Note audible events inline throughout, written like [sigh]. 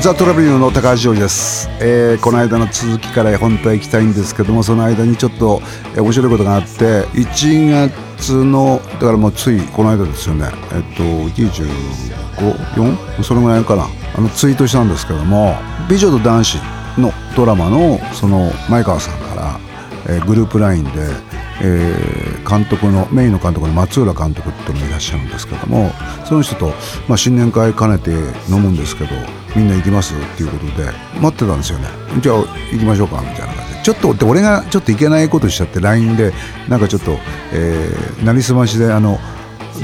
ザ・トラベリンの高橋ジョージです、えーこの間の続きから本当は行きたいんですけどもその間にちょっと、面白いことがあって1月のだからもうついこの間ですよね。えっと254それぐらいかな。あのツイートしたんですけども「美女と男子」のドラマのその前川さんから、えーグループ LINE で、えー監督のメインの監督の松浦監督ってのもいらっしゃるんですけどもその人と、まあ、新年会兼ねて飲むんですけどみんな行きますっていうことで待ってたんですよね。じゃあ行きましょうかみたいな感じで。ちょっとで俺がちょっといけないことしちゃって LINE でなんかちょっと、えーなりすましであの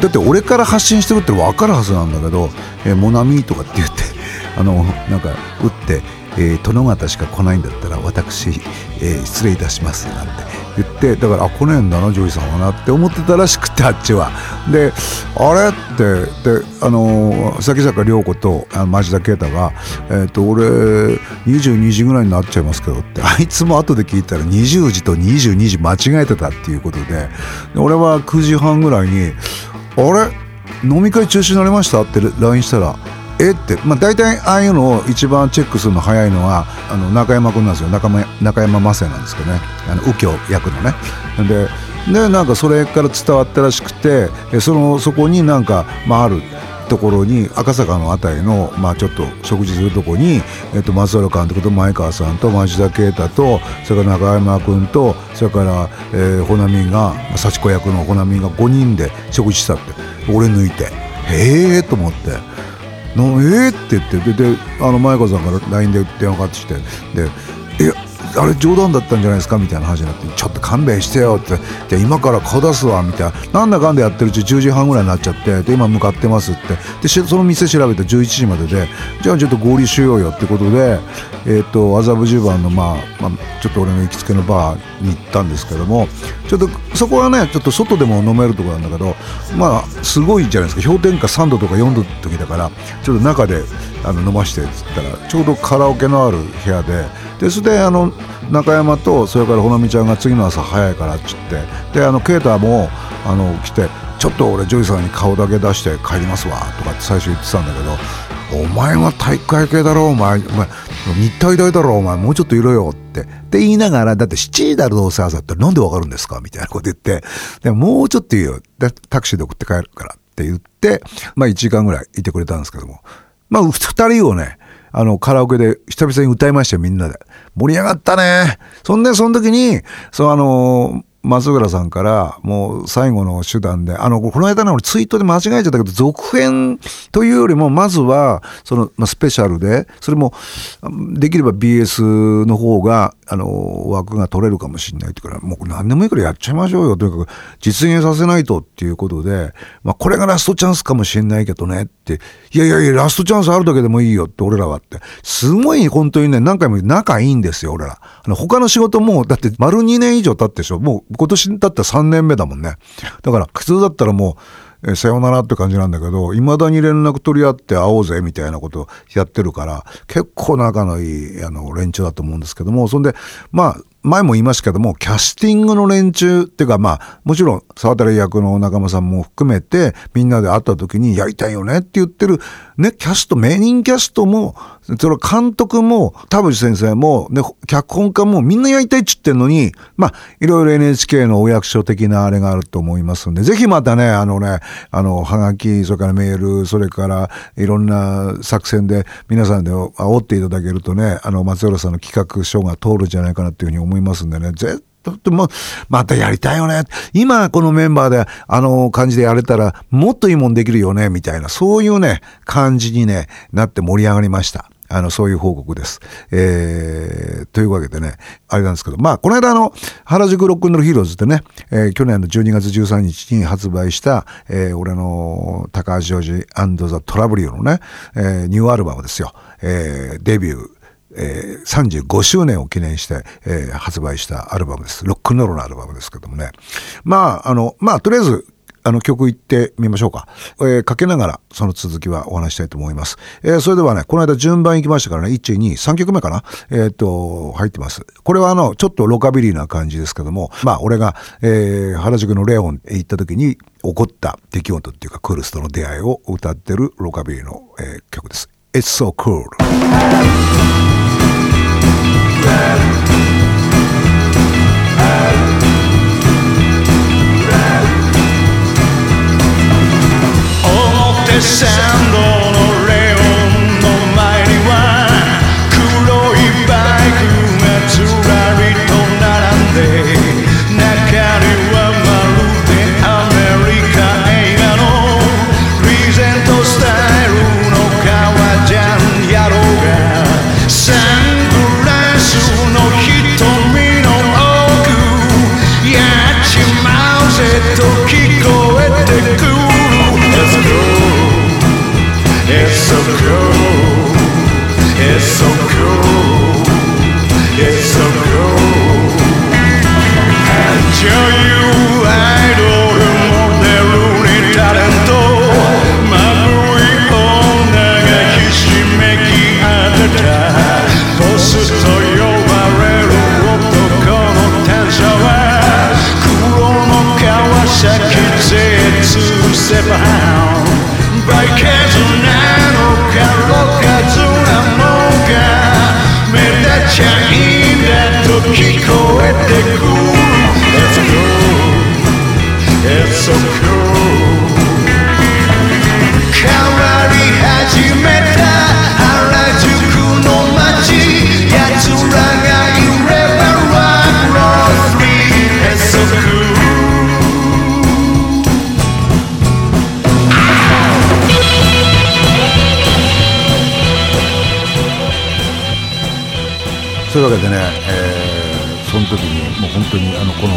だって俺から発信してるって分かるはずなんだけど「えーモナミ」とかって言って [laughs] あのなんか打って、えー殿方しか来ないんだったら私、えー失礼いたしますなんて。言ってだからあ来ねえんだなジョイさんはなって思ってたらしくてあっちは。であれ？ってであのー崎坂涼子とあの町田啓太が「えー、と俺22時ぐらいになっちゃいますけど」って。[laughs] あいつも後で聞いたら20時と22時間違えてたっていうことで。で俺は9時半ぐらいに「あれ？飲み会中止になりました?」って LINE したら「えっ?」て、まあ、大体ああいうのを一番チェックするの早いのはあの中山君なんですよ中山中山雅也なんですけどねあの右京役のね。ででなんかそれから伝わったらしくてそのそこになんか、まあ、あるところに赤坂のあたりの、まあ、ちょっと食事するとこに、えっと、松原監督と前川さんと町田啓太とそれから中山君とそれから、えー、穂波が幸子役の穂波が5人で食事したって俺抜いてへえと思って。なえっ、って言ってでであの前子さんから LINE で電話かかってきてで「えあれ冗談だったんじゃないですか?」みたいな話になって「ちょっと勘弁してよ」って「じゃあ今から顔出すわ」みたいな。なんだかんだやってるうち10時半ぐらいになっちゃってで今向かってますって。でその店調べて11時まででじゃあちょっと合流しようよ。ってことでえっ、と麻布十番のまあ、まあ、ちょっと俺の行きつけのバーに行ったんですけどもちょっとそこはねちょっと外でも飲めるところなんだけどまあすごいじゃないですか。氷点下3度とか4度の時だからちょっと中であの飲ましてっつったらちょうどカラオケのある部屋ででそれであの中山とそれからほのみちゃんが次の朝早いからっつってであの啓太もあの来て「ちょっと俺ジョイさんに顔だけ出して帰りますわ」とかって最初言ってたんだけどお前は体育会系だろお前お前日体大だろお前もうちょっといろよってって言いながらだって7時だろどうせ朝ってなんでわかるんですかみたいなこと言ってでもうちょっといいよタクシーで送って帰るからって言ってまあ1時間ぐらいいてくれたんですけどもまあ2人をねあの、カラオケで久々に歌いましたよ、みんなで。盛り上がったね。そんで、その時に、そう、あの、松浦さんから、もう最後の手段で、あの、この間の俺ツイートで間違えちゃったけど、続編というよりも、まずは、その、まあ、スペシャルで、それも、できれば BS の方が、あの、枠が取れるかもしれないってから、もう何でもいいからやっちゃいましょうよ。とにかく、実現させないとっていうことで、まあ、これがラストチャンスかもしれないけどねって、いやいやいや、ラストチャンスあるだけでもいいよって、俺らはって。すごい、本当にね、何回も仲いいんですよ、俺ら。あの、他の仕事も、だって、丸2年以上経ってでしょ。もう、今年だったら3年目だもんね。だから、普通だったらもう、えーさよならって感じなんだけど、未だに連絡取り合って会おうぜみたいなことやってるから、結構仲のいい、あの、連中だと思うんですけども、そんで、まあ、前も言いましたけども、キャスティングの連中っていうか、まあ、もちろん、沢渡役の仲間さんも含めて、みんなで会った時にやりたいよねって言ってる、ね、キャスト、メインキャストも、それ監督も、田淵先生も、ね、脚本家もみんなやりたいっつってんのに、まあ、いろいろ NHK のお役所的なあれがあると思いますんで、ぜひまたね、あのね、あの、はがき、それからメール、それからいろんな作戦で皆さんで煽っていただけるとね、あの、松浦さんの企画書が通るんじゃないかなっていうふうに思います。いますんでね、絶だってま、たやりたいよね。今このメンバーであの感じでやれたらもっといいもんできるよね、みたいな、そういうね、感じにね、なって盛り上がりました。あの、そういう報告です。えー、というわけでね、あれなんですけど、まあ、この間あの、原宿ロックンロールヒーローズってね、えー去年の12月13日に発売した、えー俺の高橋ジョージザ・トラブリオのね、えーニューアルバムですよ。えーデビュー。えー35周年を記念して、えー発売したアルバムです。ロックンロのアルバムですけどもね。まあ、あの、まあ、とりあえず、あの曲行ってみましょうか。えーかけながらその続きはお話したいと思います。えーそれではね、この間順番行きましたからね、1、2、3曲目かなえっ、と、入ってます。これはあの、ちょっとロカビリーな感じですけども、まあ、俺が、えー原宿のレオンへ行った時に起こった出来事っていうか、クールスとの出会いを歌ってるロカビリーの、えー曲です。It's so cool It's so cool It's so cool 立ちそういうわけでね、えーその時にもう本当にあのこの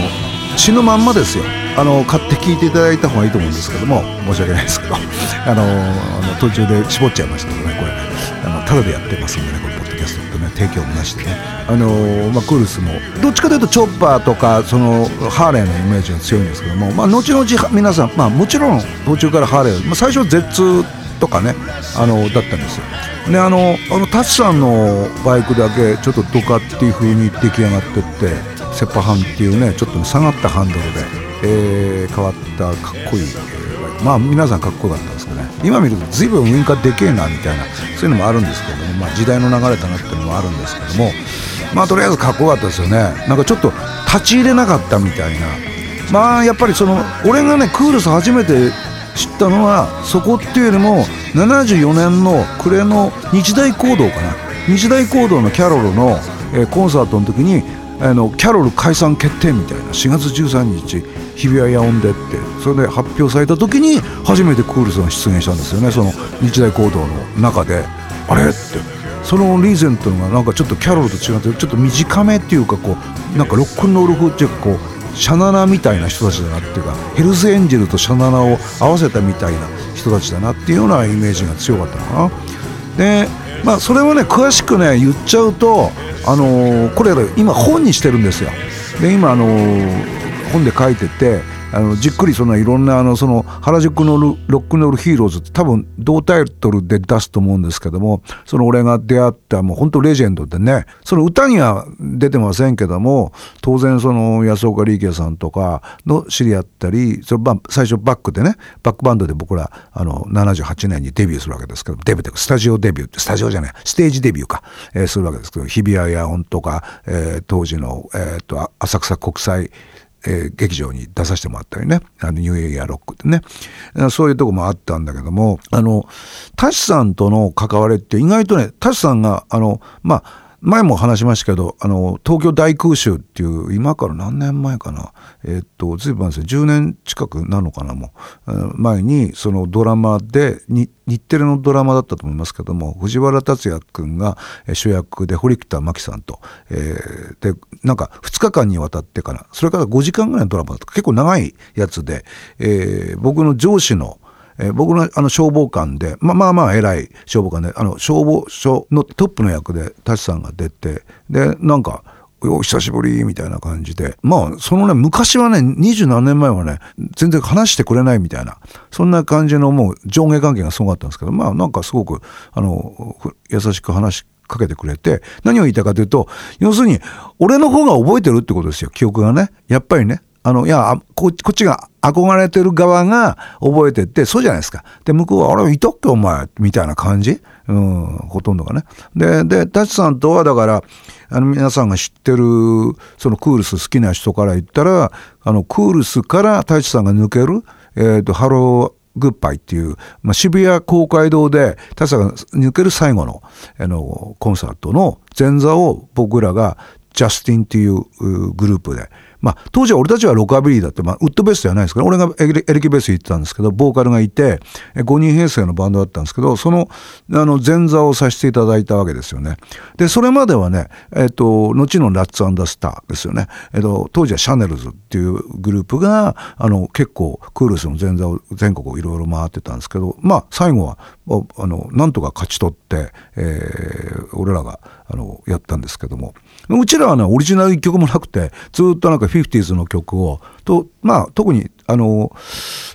血のまんまですよ。あの買って聞いていただいた方がいいと思うんですけども申し訳ないですけど。[laughs] あのあの途中で絞っちゃいましたけどねこれ。あのただでやってますんでねこれポッドキャストってね提供もなしでね。あの、まあ、クールスもどっちかというとチョッパーとかそのハーレーのイメージが強いんですけども、まあ、後々皆さん、まあ、もちろん途中からハーレー、まあ、最初は Z とかねあのだったんですよ。であのあのタチさんのバイクだけちょっとドカっていう風に出来上がってってセッパハンっていうねちょっと下がったハンドルで、えー変わったかっこいい、まあ皆さんかっこよかったですけどね。今見ると随分ウインカーでけえなみたいなそういうのもあるんですけども、まあ、時代の流れだなっていうのもあるんですけどもまあとりあえずかっこよかったですよね。なんかちょっと立ち入れなかったみたいな。まあやっぱりその俺がねクールス初めて知ったのはそこっていうよりも74年の暮れの日大講堂かな。日大講堂のキャロルの、えコンサートの時にあのキャロル解散決定みたいな4月13日日比谷野音でってそれで発表された時に初めてクールスが出現したんですよね。その日大講堂の中で。あれ？って。そのリーゼントがなんかちょっとキャロルと違ってちょっと短めっていうかこうなんかロックンロール風っていうかこうシャナナみたいな人たちだなっていうかヘルスエンジェルとシャナナを合わせたみたいな人たちだなっていうようなイメージが強かったのかな。でまあそれをね詳しくね言っちゃうとあのーこれ今本にしてるんですよ。で今あのー本で書いててあのじっくりそのいろんなあのその原宿のロックンロールヒーローズって多分同タイトルで出すと思うんですけどもその俺が出会ったもう本当レジェンドでねその歌には出てませんけども当然その安岡力也さんとかの知り合ったりそれ最初バックでねバックバンドで僕らあの78年にデビューするわけですけどデビューっていうかスタジオデビューってスタジオじゃないステージデビューか、えーするわけですけど日比谷野音とか、えー当時の、えーと浅草国際えー劇場に出させてもらったりね。あのニューエイヤーロックってね。そういうとこもあったんだけどもあのタシさんとの関わりって意外とねタシさんがあのまあ前も話しましたけどあの東京大空襲っていう今から何年前かな。えーっとずいぶんですよ。10年近くなのかなもう。前にそのドラマでに日テレのドラマだったと思いますけども藤原竜也君が主役で堀北真希さんと、えーでなんか2日間にわたってからそれから5時間ぐらいのドラマだった。結構長いやつで、えー僕の上司のえー僕のあの消防官で、まあまあまあ偉い消防官で、あの消防署のトップの役で舘さんが出て、で、なんか、お久しぶりみたいな感じで。まあ、そのね、昔はね、二十何年前はね、全然話してくれないみたいな、そんな感じのもう上下関係がすごかったんですけど、まあなんかすごく、あの、優しく話しかけてくれて、何を言いたかというと、要するに、俺の方が覚えてるってことですよ、記憶がね。やっぱりね。あの、いや、ここっちが憧れてる側が覚えてって、そうじゃないですか。で、向こうは、あれ、いたっけお前、みたいな感じ？うん、ほとんどがね。で、で、太一さんとはだから、あの皆さんが知ってるそのクールス好きな人から言ったらあのクールスから太一さんが抜ける、えーと、ハローグッバイっていう、まあ、渋谷公会堂で太一さんが抜ける最後のあのコンサートの前座を僕らがジャスティンっていうグループでまあ、当時は俺たちはロカビリーだって、まあ、ウッドベースではないですけど、俺がエレキベース弾いてたんですけど、ボーカルがいて、5人編成のバンドだったんですけど、その、あの、前座をさせていただいたわけですよね。で、それまではね、えっ、と、後のラッツスターですよね。えっ、と、当時はシャネルズっていうグループが、あの、結構、クールスの前座を全国をいろいろ回ってたんですけど、まあ、最後は、あの、なんとか勝ち取って、えー、俺らが、あの、やったんですけども、うちらはね、オリジナル一曲もなくて、ずっとなんか 50s の曲を、と、まあ、特に、あの、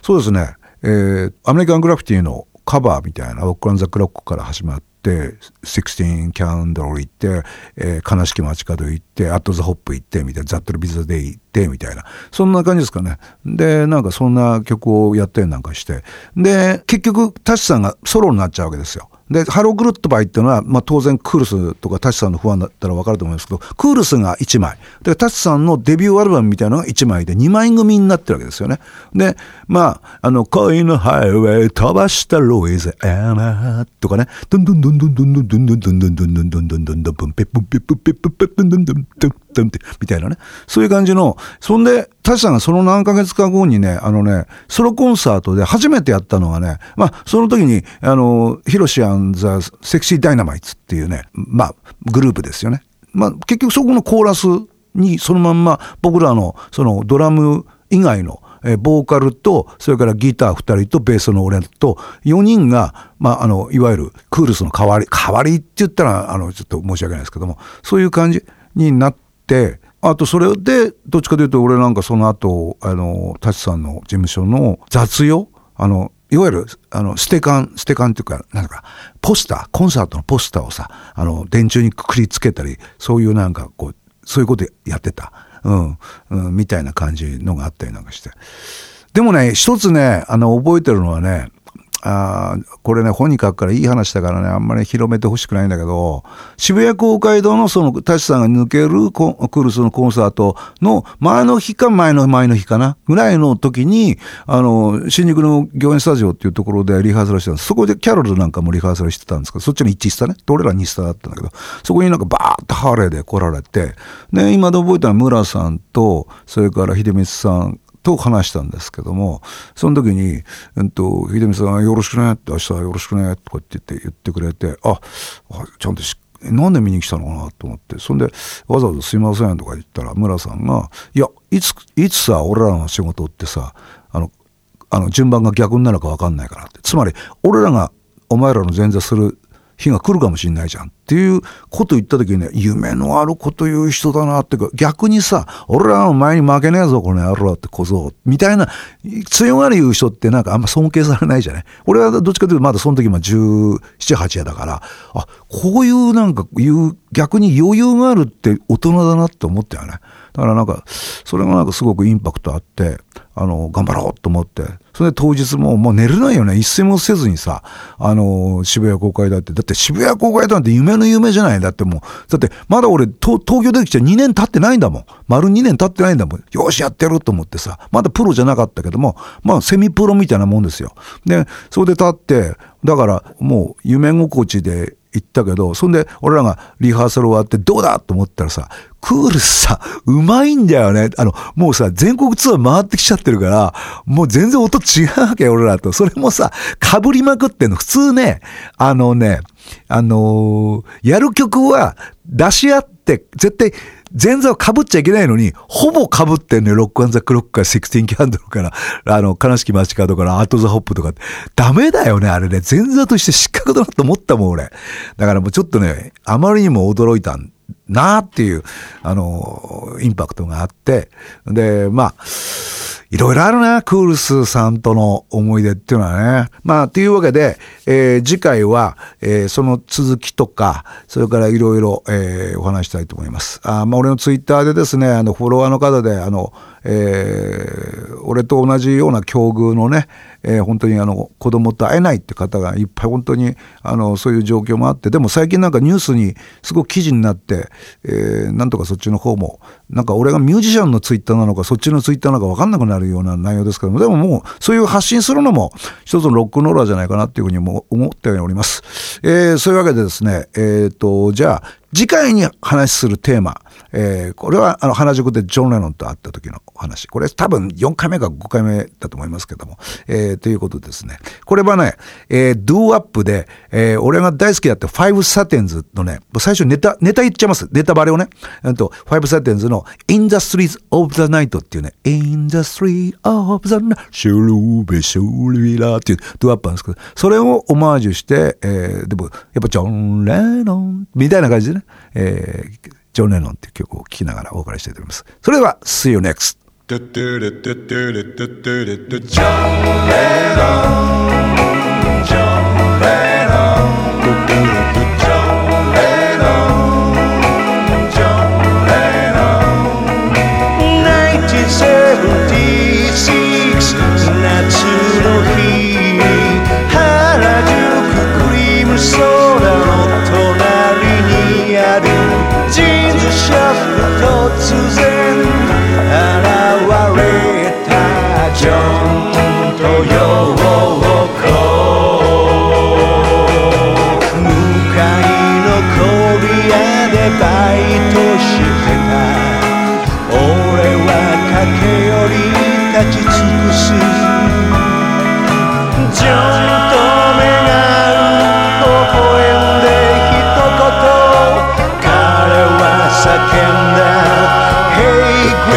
そうですね、えー、アメリカングラフィティのカバーみたいな、 Rock Around the Clock から始まって、16 Candles 行って、えー、悲しき街角行って、アットザホップ行って、みたいな、 That'll Be the Day 行って、みたいな。そんな感じですかね。で、なんかそんな曲をやってなんかして。で、結局、太一さんがソロになっちゃうわけですよ。で、ハローグルッドバイっていうのは、まあ、当然クールスとか太一さんのファンだったら分かると思いますけど、クールスが1枚。で、太一さんのデビューアルバムみたいなのが1枚で2枚組になってるわけですよね。で、まあ、あの、恋のハイウェイ飛ばしたロイズ・エマとかね、ドンドンドンドンドンドンドンドンドンドンドンドンドンドンドンドンドンペップンペップンペップンペップンドンドンドンドンってみたいなね。そういう感じの、そんで、タシさんがその何ヶ月か後にね、あのね、ソロコンサートで初めてやったのがね、まあ、その時に、あの、ヒロシアン・ザ・セクシー・ダイナマイツっていうね、まあ、グループですよね。まあ、結局そこのコーラスにそのまんま僕らのそのドラム以外のえボーカルと、それからギター2人とベースの俺と、4人が、まあ、あの、いわゆるクールスの代わり、代わりって言ったら、あの、ちょっと申し訳ないですけども、そういう感じになって、あとそれで、どっちかというと俺なんかその後、あの、舘さんの事務所の雑用、あの、いわゆる、あの、ステカン、ステカンっていうか、なんか、ポスター、コンサートのポスターをさ、あの、電柱にくくりつけたり、そういうなんか、こう、そういうことやってた。うん、うん、みたいな感じのがあったりなんかして。でもね、一つね、あの、覚えてるのはね、あこれね、本に書くからいい話だからね、あんまり広めてほしくないんだけど、渋谷公会堂のその、タシさんが抜けるクルスのコンサートの前の日か前の前の日かな、ぐらいの時に、あの、新宿の御苑スタジオっていうところでリハーサルしてたんです。そこでキャロルなんかもリハーサルしてたんですけど、そっちの一致したね。俺ら日スタだったんだけど、そこになんかバーッとハーレーで来られて、ね、今で覚えたのは村さんと、それから秀光さんと話したんですけども、その時に、えっと、秀美さんよろしくねって、明日はよろしくねとかって言って言ってくれて、あ、ちゃんとしなんで見に来たのかなと思って、そんで、わざわざすいませんとか言ったら、村さんが、いや、いつ、いつさ、俺らの仕事ってさ、あの、あの、順番が逆になるか分かんないからって。つまり、俺らがお前らの前座する日が来るかもしんないじゃんっていうこと言った時にね、夢のあること言う人だなってか、逆にさ、俺らの前に負けねえぞ、この野郎って小僧。みたいな、強がり言う人ってなんかあんま尊敬されないじゃない？俺はどっちかというとまだその時ま17、8やだから、あ、こういうなんか言う、逆に余裕があるって大人だなって思ったよね。だからなんか、それがなんかすごくインパクトあって、あの、頑張ろうと思って、それで当日ももう寝れないよね。一睡もせずにさ、あの、渋谷公会だって。だって渋谷公会だって夢の夢じゃない。だってもう、だってまだ俺東京出てきて2年経ってないんだもん。丸2年経ってないんだもん。よし、やってやろうと思ってさ、まだプロじゃなかったけども、まあセミプロみたいなもんですよ。で、それで立って、だからもう夢心地で行ったけど、そんで俺らがリハーサル終わってどうだと思ったらさ、クールさ、うまいんだよね。あの、もうさ、全国ツアー回ってきちゃってるから、もう全然音違うわけよ、俺らと。それもさ、被りまくってんの。普通ね、あのね、あのー、やる曲は出し合って、絶対、前座を被っちゃいけないのに、ほぼ被ってんのよ。ロックアンザクロックからセクティンキャンドルから、あの、悲しき街角からアートザホップとか。ダメだよね、あれね。前座として失格だなと思ったもん、俺。だからもうちょっとね、あまりにも驚いたなっていう、あの、インパクトがあって。で、まあ、いろいろあるな、クールスさんとの思い出っていうのはね。まあ、というわけで、えー、次回は、えー、その続きとか、それからいろいろ、えー、お話したいと思います。あまあ、俺のツイッターでですね、あの、フォロワーの方で、あの、えー、俺と同じような境遇のね、えー、本当にあの子供と会えないって方がいっぱい本当にあのそういう状況もあってでも最近なんかニュースにすごく記事になって、えー、なんとかそっちの方もなんか俺がミュージシャンのツイッターなのかそっちのツイッターなのか分かんなくなるような内容ですけどもでももうそういう発信するのも一つのロックンローラーじゃないかなっていうふうにも思っております。えー、そういうわけでですねえっ、とじゃあ次回に話するテーマ、えー、これはあの原宿でジョン・レノンと会った時の話。これ多分4回目か5回目だと思いますけども。えー、ということですね。これはね、えー、ドゥーワップで、えー、俺が大好きだったファイブサテンズのね、最初ネタ、ネタ言っちゃいます。ネタバレをね。あと、ファイブサテンズの In the Streets of the Night っていうね、In the Streets of the Night, シュルーベシュルビラっていうドゥーワップなんですけど、それをオマージュして、えー、でも、やっぱジョン・レノンみたいな感じでね、えー、ジョン・レノンっていう曲を聴きながらお別れしたいと思います。それでは、See you next! ジョン・レノン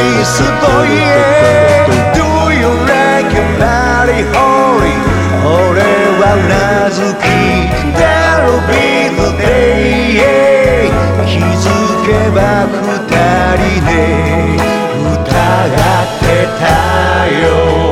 Please, boy, yeah. Do you like a Mary Holy? 俺はうなずき That'll be the day、yeah. 気づけば二人で疑ってたよ